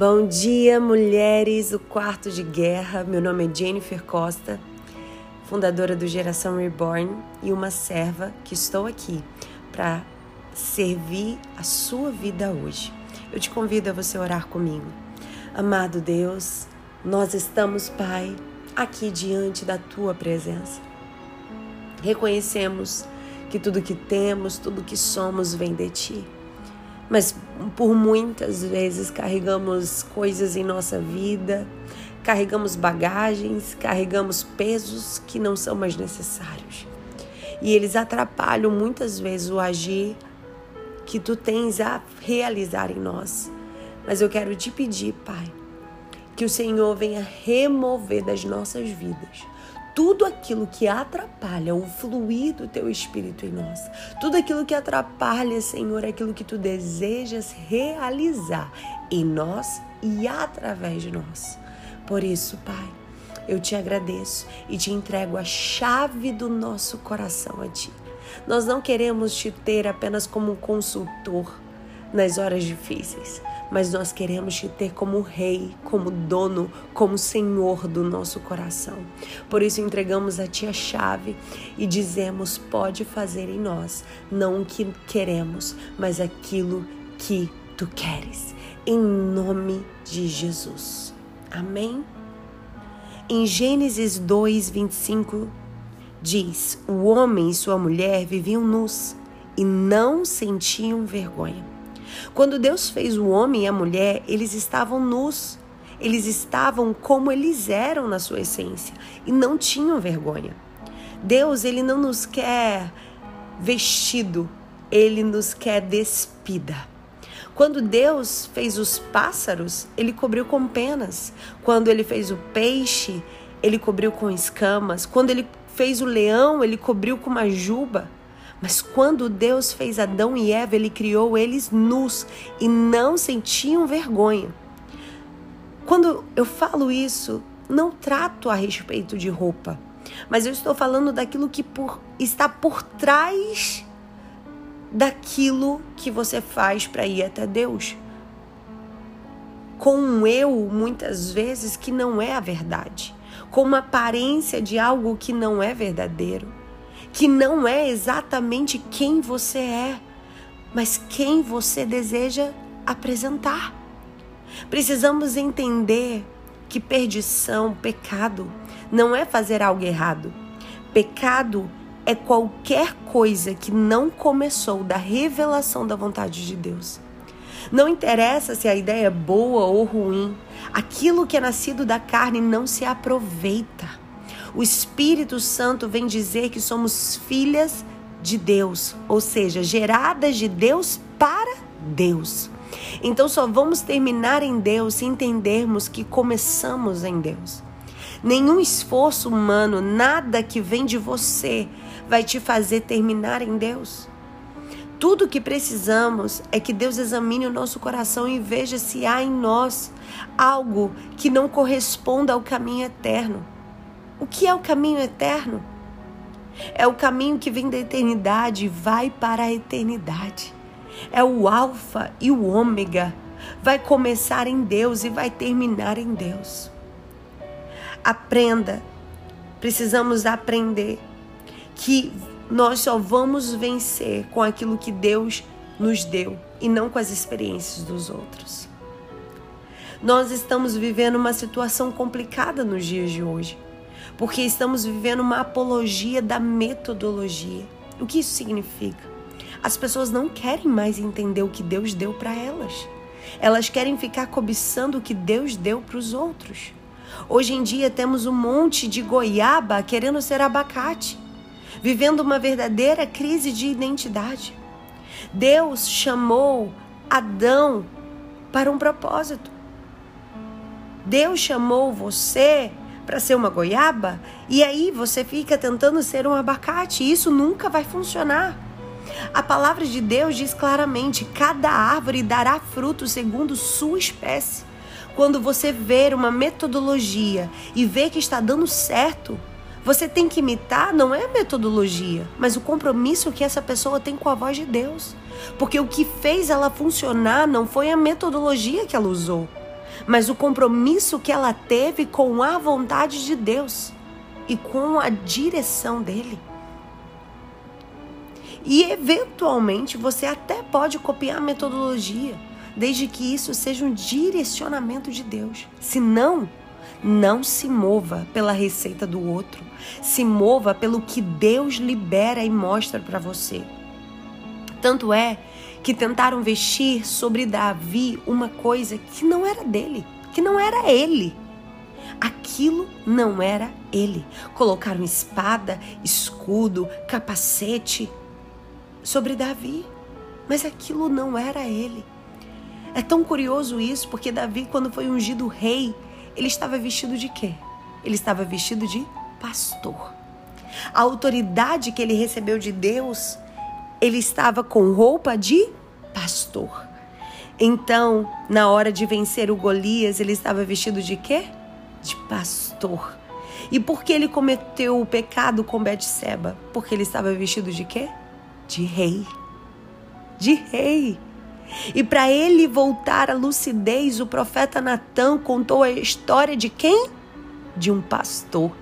Bom dia, mulheres do quarto de guerra. Meu nome é Jennifer Costa, fundadora do Geração Reborn e uma serva que estou aqui para servir a sua vida hoje. Eu te convido a você orar comigo. Amado Deus, nós estamos, Pai, aqui diante da tua presença. Reconhecemos que tudo que temos, tudo que somos vem de ti mas por muitas vezes carregamos coisas em nossa vida, carregamos bagagens, carregamos pesos que não são mais necessários. E eles atrapalham muitas vezes o agir que tu tens a realizar em nós. Mas eu quero te pedir, Pai, que o Senhor venha remover das nossas vidas tudo aquilo que atrapalha o fluir do teu espírito em nós, tudo aquilo que atrapalha, Senhor, aquilo que tu desejas realizar em nós e através de nós. Por isso, Pai, eu te agradeço e te entrego a chave do nosso coração a ti. Nós não queremos te ter apenas como um consultor nas horas difíceis, mas nós queremos te ter como rei, como dono, como senhor do nosso coração. Por isso entregamos a ti a chave e dizemos: pode fazer em nós não o que queremos, mas aquilo que tu queres. Em nome de Jesus. Amém? Em Gênesis 2, 25, diz: O homem e sua mulher viviam nus e não sentiam vergonha. Quando Deus fez o homem e a mulher, eles estavam nus. Eles estavam como eles eram na sua essência e não tinham vergonha. Deus, ele não nos quer vestido, ele nos quer despida. Quando Deus fez os pássaros, ele cobriu com penas. Quando ele fez o peixe, ele cobriu com escamas. Quando ele fez o leão, ele cobriu com uma juba. Mas quando Deus fez Adão e Eva, ele criou eles nus e não sentiam vergonha. Quando eu falo isso, não trato a respeito de roupa, mas eu estou falando daquilo que por, está por trás daquilo que você faz para ir até Deus. Com um eu, muitas vezes, que não é a verdade, com uma aparência de algo que não é verdadeiro que não é exatamente quem você é, mas quem você deseja apresentar. Precisamos entender que perdição, pecado, não é fazer algo errado. Pecado é qualquer coisa que não começou da revelação da vontade de Deus. Não interessa se a ideia é boa ou ruim, aquilo que é nascido da carne não se aproveita. O Espírito Santo vem dizer que somos filhas de Deus, ou seja, geradas de Deus para Deus. Então só vamos terminar em Deus se entendermos que começamos em Deus. Nenhum esforço humano, nada que vem de você vai te fazer terminar em Deus. Tudo que precisamos é que Deus examine o nosso coração e veja se há em nós algo que não corresponda ao caminho eterno. O que é o caminho eterno? É o caminho que vem da eternidade e vai para a eternidade. É o Alfa e o Ômega. Vai começar em Deus e vai terminar em Deus. Aprenda, precisamos aprender que nós só vamos vencer com aquilo que Deus nos deu e não com as experiências dos outros. Nós estamos vivendo uma situação complicada nos dias de hoje porque estamos vivendo uma apologia da metodologia. O que isso significa? As pessoas não querem mais entender o que Deus deu para elas. Elas querem ficar cobiçando o que Deus deu para os outros. Hoje em dia temos um monte de goiaba querendo ser abacate, vivendo uma verdadeira crise de identidade. Deus chamou Adão para um propósito. Deus chamou você para ser uma goiaba e aí você fica tentando ser um abacate. Isso nunca vai funcionar. A palavra de Deus diz claramente: cada árvore dará fruto segundo sua espécie. Quando você ver uma metodologia e ver que está dando certo, você tem que imitar não é a metodologia, mas o compromisso que essa pessoa tem com a voz de Deus. Porque o que fez ela funcionar não foi a metodologia que ela usou, mas o compromisso que ela teve com a vontade de Deus e com a direção dele. E eventualmente você até pode copiar a metodologia, desde que isso seja um direcionamento de Deus. Se não, não se mova pela receita do outro, se mova pelo que Deus libera e mostra para você. Tanto é que tentaram vestir sobre Davi uma coisa que não era dele, que não era ele. Aquilo não era ele. Colocaram espada, escudo, capacete sobre Davi, mas aquilo não era ele. É tão curioso isso, porque Davi, quando foi ungido rei, ele estava vestido de quê? Ele estava vestido de pastor. A autoridade que ele recebeu de Deus, ele estava com roupa de pastor. Então, na hora de vencer o Golias, ele estava vestido de quê? De pastor. E por que ele cometeu o pecado com Betseba? Porque ele estava vestido de quê? De rei. De rei. E para ele voltar à lucidez, o profeta Natan contou a história de quem? De um pastor.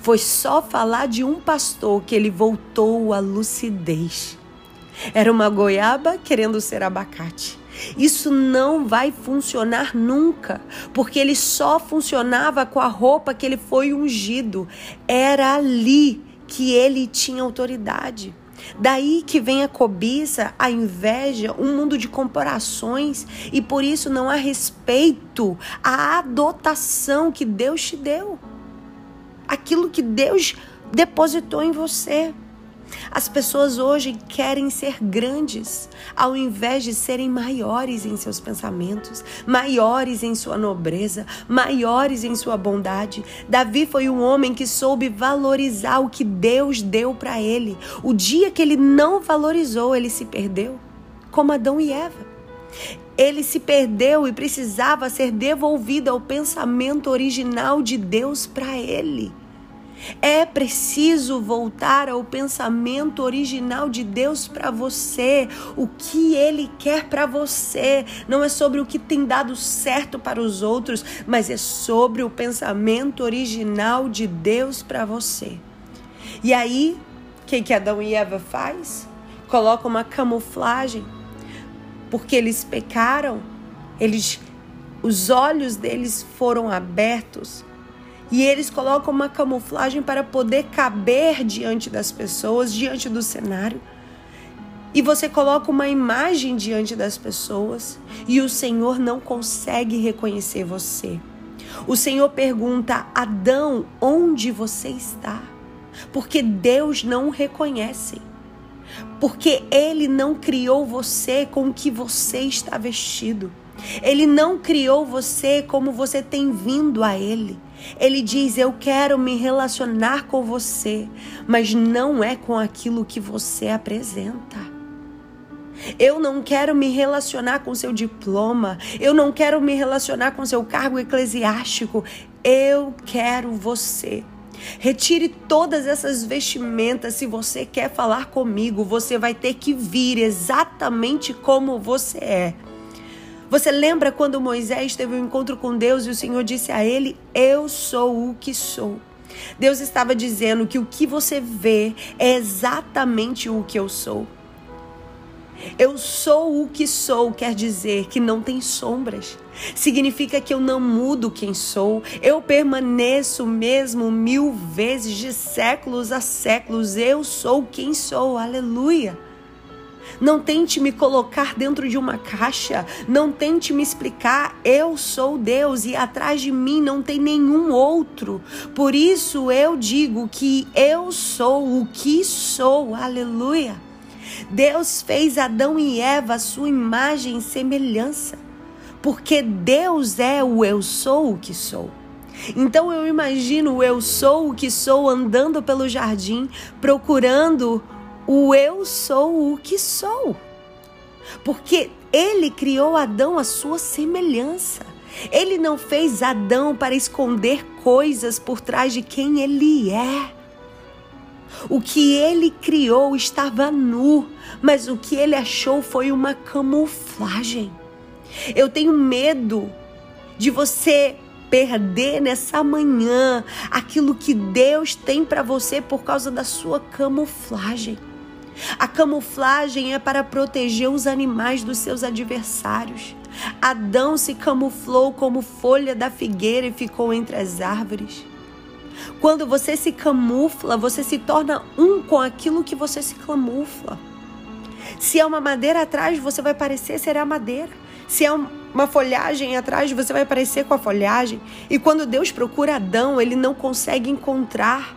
Foi só falar de um pastor que ele voltou à lucidez. Era uma goiaba querendo ser abacate. Isso não vai funcionar nunca, porque ele só funcionava com a roupa que ele foi ungido. Era ali que ele tinha autoridade. Daí que vem a cobiça, a inveja, um mundo de comparações e por isso não há respeito à adotação que Deus te deu. Aquilo que Deus depositou em você. As pessoas hoje querem ser grandes, ao invés de serem maiores em seus pensamentos, maiores em sua nobreza, maiores em sua bondade. Davi foi um homem que soube valorizar o que Deus deu para ele. O dia que ele não valorizou, ele se perdeu, como Adão e Eva. Ele se perdeu e precisava ser devolvido ao pensamento original de Deus para ele. É preciso voltar ao pensamento original de Deus para você, o que Ele quer para você. Não é sobre o que tem dado certo para os outros, mas é sobre o pensamento original de Deus para você. E aí, o que, que Adão e Eva faz? Coloca uma camuflagem, porque eles pecaram, eles, os olhos deles foram abertos e eles colocam uma camuflagem para poder caber diante das pessoas, diante do cenário. E você coloca uma imagem diante das pessoas e o Senhor não consegue reconhecer você. O Senhor pergunta: Adão, onde você está? Porque Deus não o reconhece. Porque Ele não criou você com o que você está vestido. Ele não criou você como você tem vindo a Ele. Ele diz: Eu quero me relacionar com você, mas não é com aquilo que você apresenta. Eu não quero me relacionar com seu diploma, eu não quero me relacionar com seu cargo eclesiástico. Eu quero você. Retire todas essas vestimentas. Se você quer falar comigo, você vai ter que vir exatamente como você é. Você lembra quando Moisés teve um encontro com Deus e o Senhor disse a ele: Eu sou o que sou. Deus estava dizendo que o que você vê é exatamente o que eu sou. Eu sou o que sou, quer dizer que não tem sombras. Significa que eu não mudo quem sou. Eu permaneço mesmo mil vezes, de séculos a séculos. Eu sou quem sou. Aleluia. Não tente me colocar dentro de uma caixa. Não tente me explicar. Eu sou Deus e atrás de mim não tem nenhum outro. Por isso eu digo que eu sou o que sou. Aleluia. Deus fez Adão e Eva a sua imagem e semelhança. Porque Deus é o eu sou o que sou. Então eu imagino eu sou o que sou andando pelo jardim, procurando o eu sou o que sou. Porque ele criou Adão à sua semelhança. Ele não fez Adão para esconder coisas por trás de quem ele é. O que ele criou estava nu, mas o que ele achou foi uma camuflagem. Eu tenho medo de você perder nessa manhã aquilo que Deus tem para você por causa da sua camuflagem. A camuflagem é para proteger os animais dos seus adversários. Adão se camuflou como folha da figueira e ficou entre as árvores. Quando você se camufla, você se torna um com aquilo que você se camufla. Se é uma madeira atrás, você vai parecer ser a madeira. Se é uma folhagem atrás, você vai parecer com a folhagem. E quando Deus procura Adão, ele não consegue encontrar,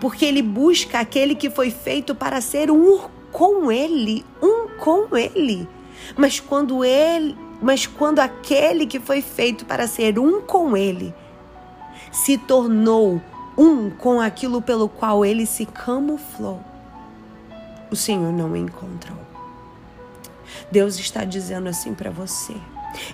porque ele busca aquele que foi feito para ser um com ele, um com ele. Mas quando ele mas quando aquele que foi feito para ser um com ele se tornou um com aquilo pelo qual ele se camuflou, o Senhor não o encontrou. Deus está dizendo assim para você.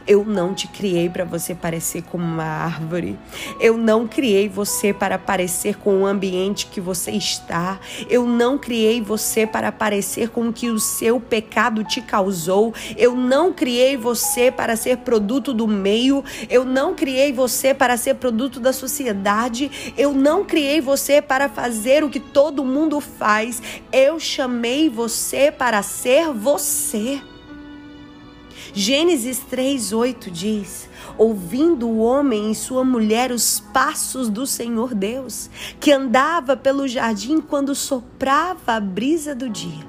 Eu não te criei para você parecer como uma árvore. Eu não criei você para parecer com o ambiente que você está. Eu não criei você para parecer com o que o seu pecado te causou. Eu não criei você para ser produto do meio. Eu não criei você para ser produto da sociedade. Eu não criei você para fazer o que todo mundo faz. Eu chamei você para ser você. Gênesis 3:8 diz: Ouvindo o homem e sua mulher os passos do Senhor Deus, que andava pelo jardim quando soprava a brisa do dia,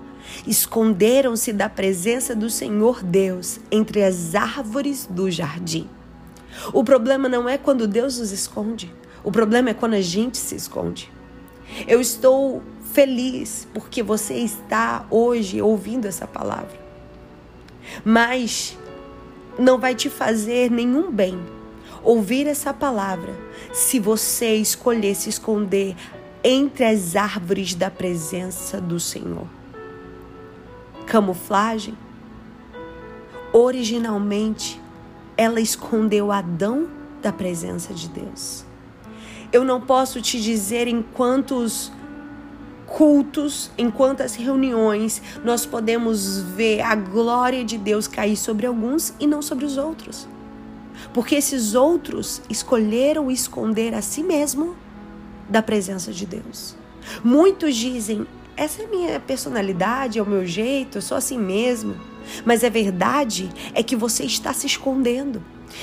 esconderam-se da presença do Senhor Deus entre as árvores do jardim. O problema não é quando Deus nos esconde, o problema é quando a gente se esconde. Eu estou feliz porque você está hoje ouvindo essa palavra mas não vai te fazer nenhum bem ouvir essa palavra se você escolher se esconder entre as árvores da presença do Senhor. Camuflagem. Originalmente, ela escondeu Adão da presença de Deus. Eu não posso te dizer em quantos cultos, em quantas reuniões nós podemos ver a glória de Deus cair sobre alguns e não sobre os outros. Porque esses outros escolheram esconder a si mesmo da presença de Deus. Muitos dizem: essa é a minha personalidade, é o meu jeito, eu sou assim mesmo. Mas a verdade é que você está se escondendo.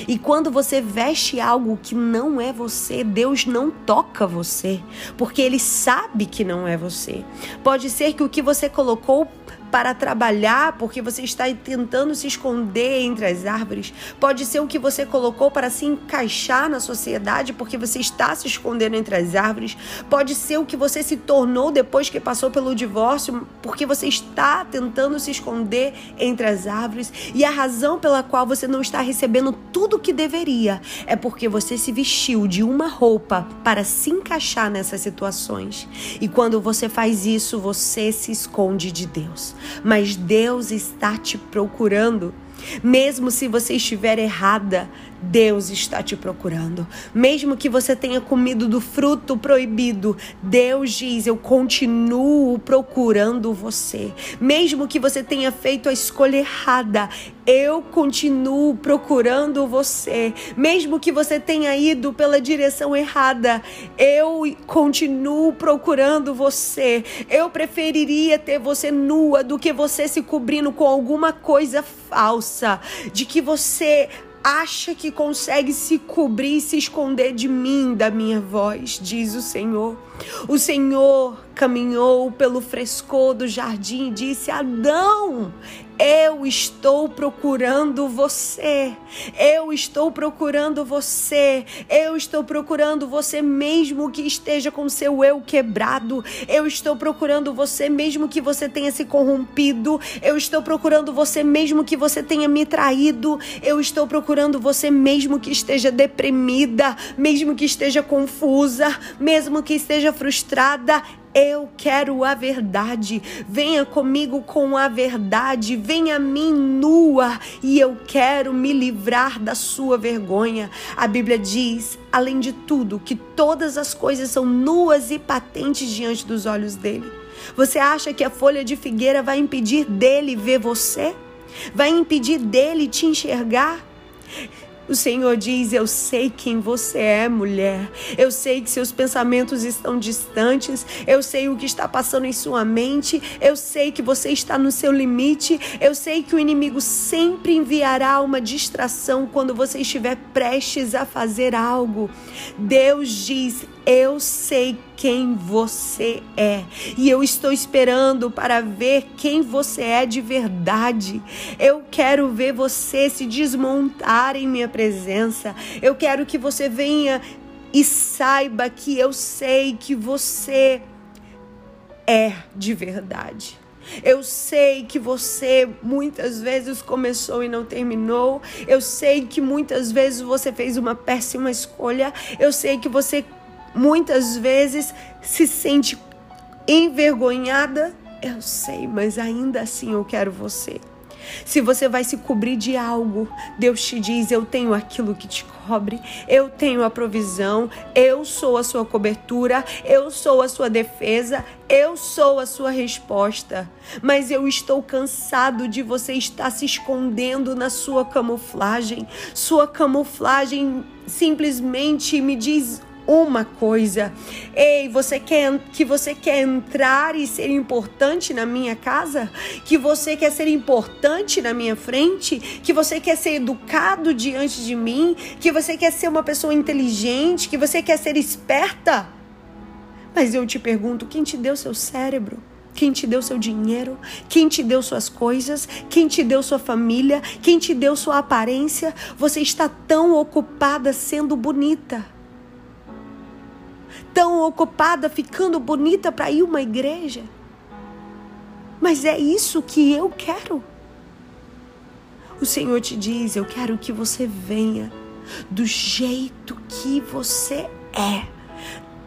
E quando você veste algo que não é você, Deus não toca você, porque Ele sabe que não é você. Pode ser que o que você colocou para trabalhar porque você está tentando se esconder entre as árvores. Pode ser o que você colocou para se encaixar na sociedade porque você está se escondendo entre as árvores. Pode ser o que você se tornou depois que passou pelo divórcio porque você está tentando se esconder entre as árvores. E a razão pela qual você não está recebendo tudo o que deveria é porque você se vestiu de uma roupa para se encaixar nessas situações. E quando você faz isso, você se esconde de Deus mas Deus está te procurando. Mesmo se você estiver errada, Deus está te procurando. Mesmo que você tenha comido do fruto proibido, Deus diz: Eu continuo procurando você. Mesmo que você tenha feito a escolha errada, eu continuo procurando você. Mesmo que você tenha ido pela direção errada, eu continuo procurando você. Eu preferiria ter você nua do que você se cobrindo com alguma coisa falsa, de que você acha que consegue se cobrir e se esconder de mim, da minha voz, diz o Senhor. O Senhor caminhou pelo frescor do jardim e disse: Adão, eu estou procurando você. Eu estou procurando você. Eu estou procurando você mesmo que esteja com seu eu quebrado. Eu estou procurando você mesmo que você tenha se corrompido. Eu estou procurando você mesmo que você tenha me traído. Eu estou procurando você mesmo que esteja deprimida, mesmo que esteja confusa, mesmo que esteja frustrada. Eu quero a verdade. Venha comigo com a verdade. Venha a mim nua e eu quero me livrar da sua vergonha. A Bíblia diz, além de tudo, que todas as coisas são nuas e patentes diante dos olhos dele. Você acha que a folha de figueira vai impedir dele ver você? Vai impedir dele te enxergar? O Senhor diz: Eu sei quem você é, mulher. Eu sei que seus pensamentos estão distantes. Eu sei o que está passando em sua mente. Eu sei que você está no seu limite. Eu sei que o inimigo sempre enviará uma distração quando você estiver prestes a fazer algo. Deus diz: eu sei quem você é e eu estou esperando para ver quem você é de verdade. Eu quero ver você se desmontar em minha presença. Eu quero que você venha e saiba que eu sei que você é de verdade. Eu sei que você muitas vezes começou e não terminou. Eu sei que muitas vezes você fez uma péssima escolha. Eu sei que você muitas vezes se sente envergonhada. Eu sei, mas ainda assim eu quero você. Se você vai se cobrir de algo, Deus te diz: Eu tenho aquilo que te cobre, eu tenho a provisão, eu sou a sua cobertura, eu sou a sua defesa, eu sou a sua resposta. Mas eu estou cansado de você estar se escondendo na sua camuflagem. Sua camuflagem simplesmente me diz uma coisa. Ei, você quer que você quer entrar e ser importante na minha casa? Que você quer ser importante na minha frente? Que você quer ser educado diante de mim? Que você quer ser uma pessoa inteligente? Que você quer ser esperta? Mas eu te pergunto, quem te deu seu cérebro? Quem te deu seu dinheiro? Quem te deu suas coisas? Quem te deu sua família? Quem te deu sua aparência? Você está tão ocupada sendo bonita tão ocupada ficando bonita para ir uma igreja. Mas é isso que eu quero. O Senhor te diz: Eu quero que você venha do jeito que você é.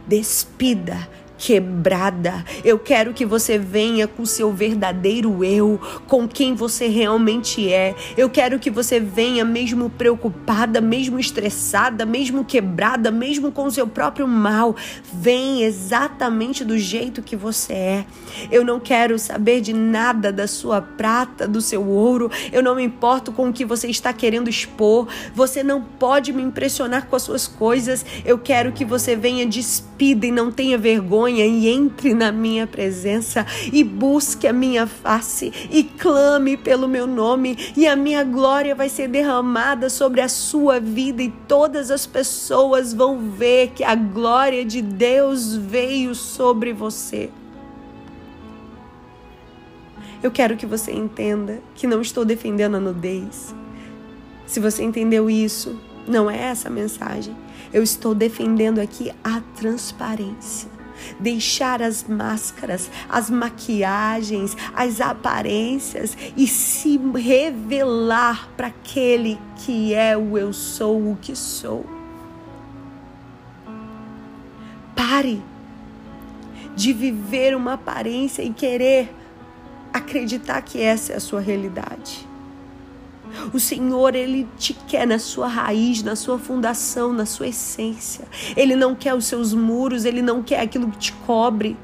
Despida quebrada. Eu quero que você venha com seu verdadeiro eu, com quem você realmente é. Eu quero que você venha mesmo preocupada, mesmo estressada, mesmo quebrada, mesmo com o seu próprio mal. Vem exatamente do jeito que você é. Eu não quero saber de nada da sua prata, do seu ouro. Eu não me importo com o que você está querendo expor. Você não pode me impressionar com as suas coisas. Eu quero que você venha despida e não tenha vergonha e entre na minha presença e busque a minha face e clame pelo meu nome e a minha glória vai ser derramada sobre a sua vida e todas as pessoas vão ver que a glória de Deus veio sobre você. Eu quero que você entenda que não estou defendendo a nudez. Se você entendeu isso, não é essa a mensagem. Eu estou defendendo aqui a transparência deixar as máscaras, as maquiagens, as aparências e se revelar para aquele que é o eu sou, o que sou. Pare de viver uma aparência e querer acreditar que essa é a sua realidade. O Senhor, Ele te quer na sua raiz, na sua fundação, na sua essência. Ele não quer os seus muros, Ele não quer aquilo que te cobre.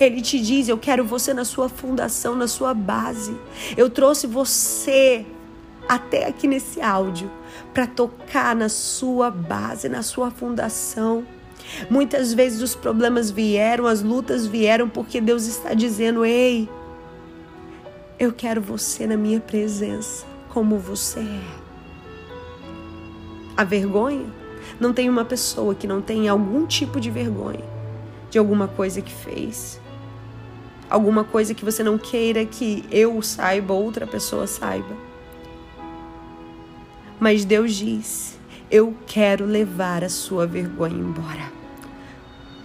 Ele te diz: Eu quero você na sua fundação, na sua base. Eu trouxe você até aqui nesse áudio para tocar na sua base, na sua fundação. Muitas vezes os problemas vieram, as lutas vieram porque Deus está dizendo: Ei, eu quero você na minha presença, como você é. A vergonha? Não tem uma pessoa que não tenha algum tipo de vergonha de alguma coisa que fez. Alguma coisa que você não queira que eu saiba, outra pessoa saiba. Mas Deus diz: Eu quero levar a sua vergonha embora.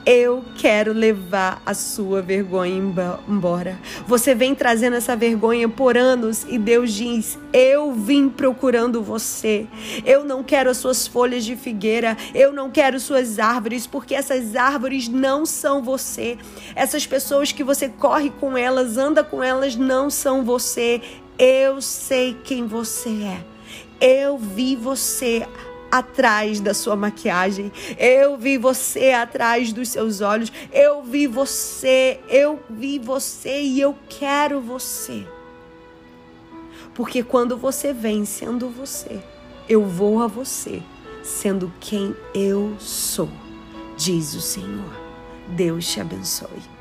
Eu quero levar a sua vergonha embora. Você vem trazendo essa vergonha por anos e Deus diz: Eu vim procurando você. Eu não quero as suas folhas de figueira. Eu não quero suas árvores, porque essas árvores não são você. Essas pessoas que você corre com elas, anda com elas, não são você. Eu sei quem você é. Eu vi você atrás da sua maquiagem. Eu vi você atrás dos seus olhos. Eu vi você, eu vi você e eu quero você. Porque quando você vem sendo você, eu vou a você, sendo quem eu sou, diz o Senhor. Deus te abençoe.